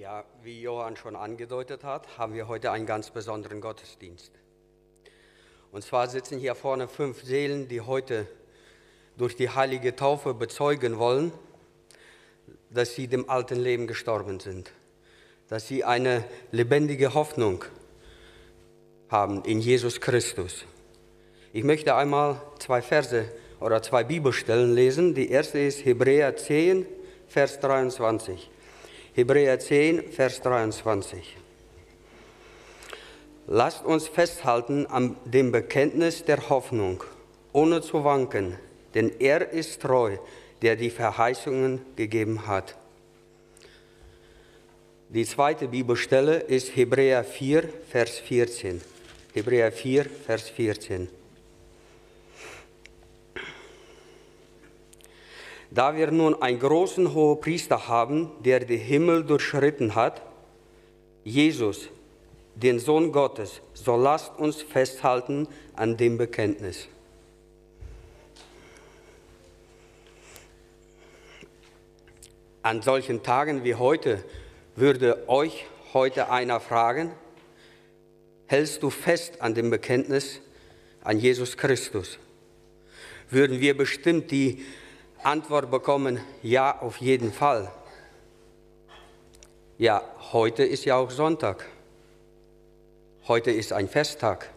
Ja, wie Johann schon angedeutet hat, haben wir heute einen ganz besonderen Gottesdienst. Und zwar sitzen hier vorne fünf Seelen, die heute durch die heilige Taufe bezeugen wollen, dass sie dem alten Leben gestorben sind, dass sie eine lebendige Hoffnung haben in Jesus Christus. Ich möchte einmal zwei Verse oder zwei Bibelstellen lesen. Die erste ist Hebräer 10, Vers 23. Hebräer 10, Vers 23. Lasst uns festhalten an dem Bekenntnis der Hoffnung, ohne zu wanken, denn er ist treu, der die Verheißungen gegeben hat. Die zweite Bibelstelle ist Hebräer 4, Vers 14. Hebräer 4, Vers 14. Da wir nun einen großen hohen Priester haben, der die Himmel durchschritten hat, Jesus, den Sohn Gottes, so lasst uns festhalten an dem Bekenntnis. An solchen Tagen wie heute würde euch heute einer fragen, hältst du fest an dem Bekenntnis an Jesus Christus? Würden wir bestimmt die Antwort bekommen, ja, auf jeden Fall. Ja, heute ist ja auch Sonntag. Heute ist ein Festtag.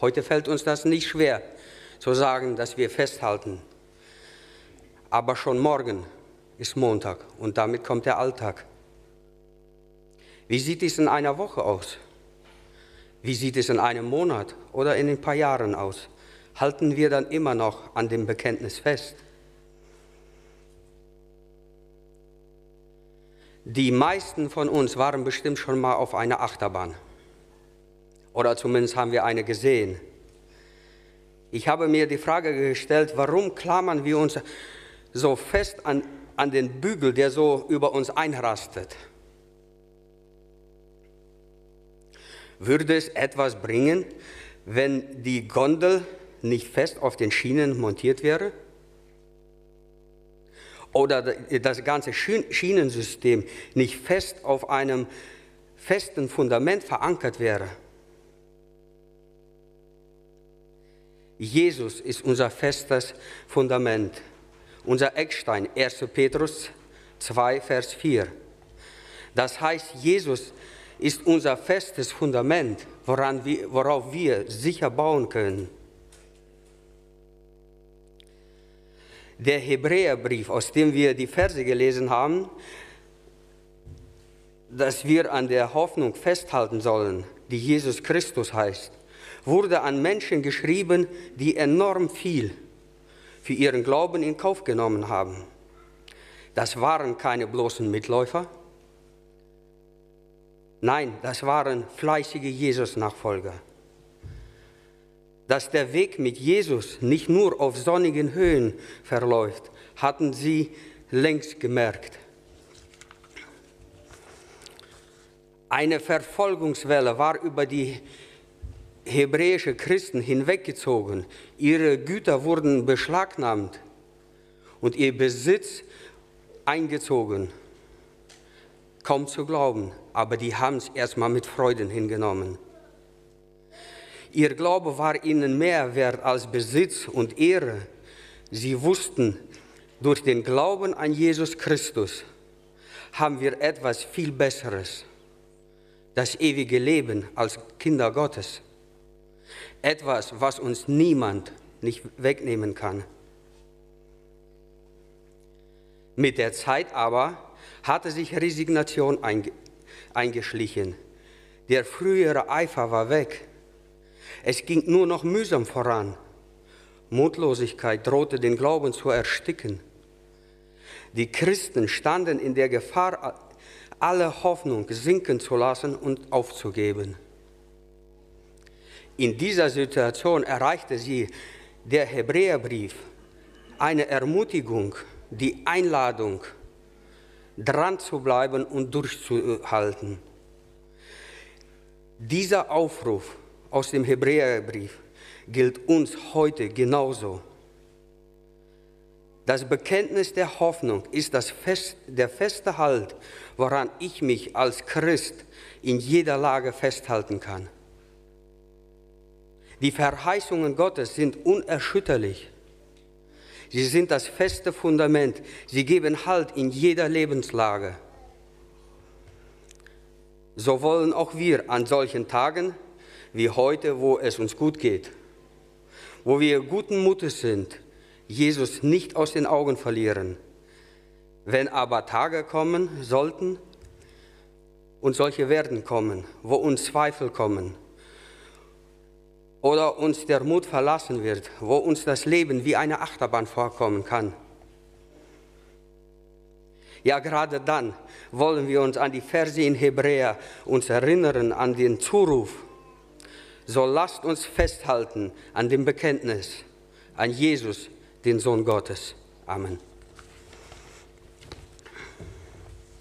Heute fällt uns das nicht schwer zu sagen, dass wir festhalten. Aber schon morgen ist Montag und damit kommt der Alltag. Wie sieht es in einer Woche aus? Wie sieht es in einem Monat oder in ein paar Jahren aus? Halten wir dann immer noch an dem Bekenntnis fest? Die meisten von uns waren bestimmt schon mal auf einer Achterbahn. Oder zumindest haben wir eine gesehen. Ich habe mir die Frage gestellt, warum klammern wir uns so fest an, an den Bügel, der so über uns einrastet? Würde es etwas bringen, wenn die Gondel nicht fest auf den Schienen montiert wäre? Oder das ganze Schienensystem nicht fest auf einem festen Fundament verankert wäre. Jesus ist unser festes Fundament, unser Eckstein, 1. Petrus 2, Vers 4. Das heißt, Jesus ist unser festes Fundament, woran wir, worauf wir sicher bauen können. Der Hebräerbrief, aus dem wir die Verse gelesen haben, dass wir an der Hoffnung festhalten sollen, die Jesus Christus heißt, wurde an Menschen geschrieben, die enorm viel für ihren Glauben in Kauf genommen haben. Das waren keine bloßen Mitläufer. Nein, das waren fleißige Jesus-Nachfolger dass der Weg mit Jesus nicht nur auf sonnigen Höhen verläuft, hatten sie längst gemerkt. Eine Verfolgungswelle war über die hebräischen Christen hinweggezogen. Ihre Güter wurden beschlagnahmt und ihr Besitz eingezogen. Kaum zu glauben, aber die haben es erstmal mit Freuden hingenommen. Ihr Glaube war ihnen mehr wert als Besitz und Ehre. Sie wussten, durch den Glauben an Jesus Christus haben wir etwas viel Besseres, das ewige Leben als Kinder Gottes. Etwas, was uns niemand nicht wegnehmen kann. Mit der Zeit aber hatte sich Resignation eingeschlichen. Der frühere Eifer war weg. Es ging nur noch mühsam voran. Mutlosigkeit drohte den Glauben zu ersticken. Die Christen standen in der Gefahr, alle Hoffnung sinken zu lassen und aufzugeben. In dieser Situation erreichte sie der Hebräerbrief eine Ermutigung, die Einladung, dran zu bleiben und durchzuhalten. Dieser Aufruf aus dem Hebräerbrief gilt uns heute genauso. Das Bekenntnis der Hoffnung ist das Fest, der feste Halt, woran ich mich als Christ in jeder Lage festhalten kann. Die Verheißungen Gottes sind unerschütterlich. Sie sind das feste Fundament. Sie geben Halt in jeder Lebenslage. So wollen auch wir an solchen Tagen wie heute, wo es uns gut geht, wo wir guten Mutes sind, Jesus nicht aus den Augen verlieren. Wenn aber Tage kommen sollten, und solche werden kommen, wo uns Zweifel kommen, oder uns der Mut verlassen wird, wo uns das Leben wie eine Achterbahn vorkommen kann. Ja, gerade dann wollen wir uns an die Verse in Hebräer uns erinnern, an den Zuruf. So lasst uns festhalten an dem Bekenntnis, an Jesus, den Sohn Gottes. Amen.